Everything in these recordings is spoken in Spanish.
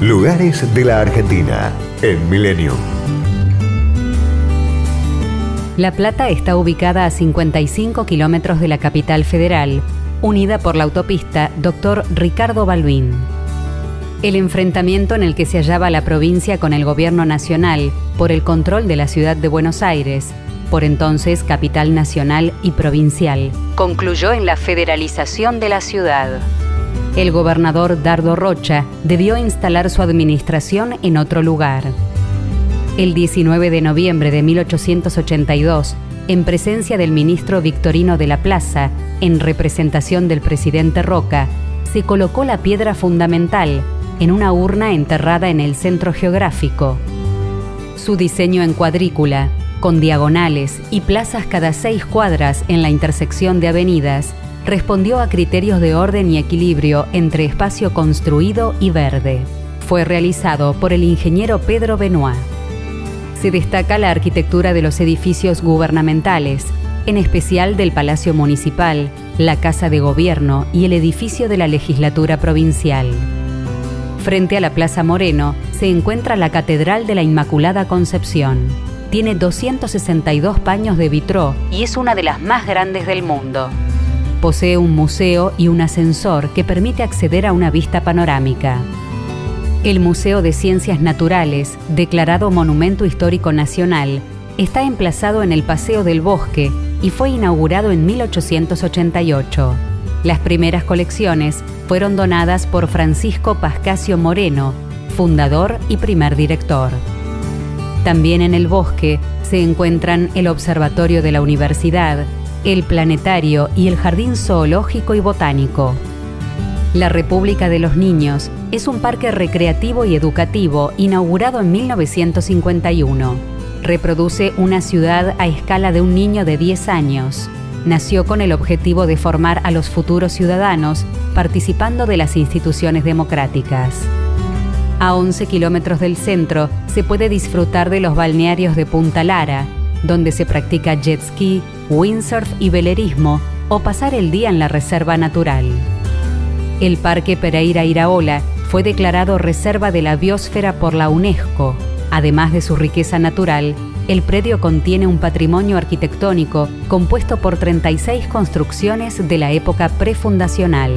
Lugares de la Argentina en Milenio. La Plata está ubicada a 55 kilómetros de la capital federal, unida por la autopista Dr. Ricardo Balbín. El enfrentamiento en el que se hallaba la provincia con el gobierno nacional por el control de la ciudad de Buenos Aires, por entonces capital nacional y provincial, concluyó en la federalización de la ciudad el gobernador Dardo Rocha debió instalar su administración en otro lugar. El 19 de noviembre de 1882, en presencia del ministro Victorino de la Plaza, en representación del presidente Roca, se colocó la piedra fundamental en una urna enterrada en el centro geográfico. Su diseño en cuadrícula, con diagonales y plazas cada seis cuadras en la intersección de avenidas, respondió a criterios de orden y equilibrio entre espacio construido y verde. Fue realizado por el ingeniero Pedro Benoit. Se destaca la arquitectura de los edificios gubernamentales, en especial del Palacio Municipal, la Casa de Gobierno y el edificio de la Legislatura Provincial. Frente a la Plaza Moreno se encuentra la Catedral de la Inmaculada Concepción. Tiene 262 paños de vitró y es una de las más grandes del mundo. Posee un museo y un ascensor que permite acceder a una vista panorámica. El Museo de Ciencias Naturales, declarado Monumento Histórico Nacional, está emplazado en el Paseo del Bosque y fue inaugurado en 1888. Las primeras colecciones fueron donadas por Francisco Pascasio Moreno, fundador y primer director. También en el bosque se encuentran el Observatorio de la Universidad, el planetario y el jardín zoológico y botánico. La República de los Niños es un parque recreativo y educativo inaugurado en 1951. Reproduce una ciudad a escala de un niño de 10 años. Nació con el objetivo de formar a los futuros ciudadanos participando de las instituciones democráticas. A 11 kilómetros del centro se puede disfrutar de los balnearios de Punta Lara, donde se practica jet ski, windsurf y velerismo o pasar el día en la reserva natural. El Parque Pereira Iraola fue declarado Reserva de la Biosfera por la UNESCO. Además de su riqueza natural, el predio contiene un patrimonio arquitectónico compuesto por 36 construcciones de la época prefundacional.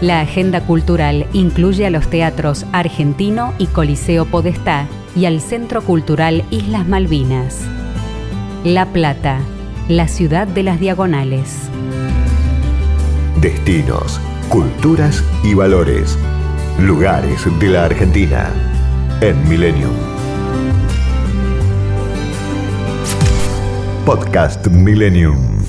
La agenda cultural incluye a los teatros Argentino y Coliseo Podestá y al Centro Cultural Islas Malvinas. La Plata, la ciudad de las diagonales. Destinos, culturas y valores. Lugares de la Argentina en Millennium. Podcast Millennium.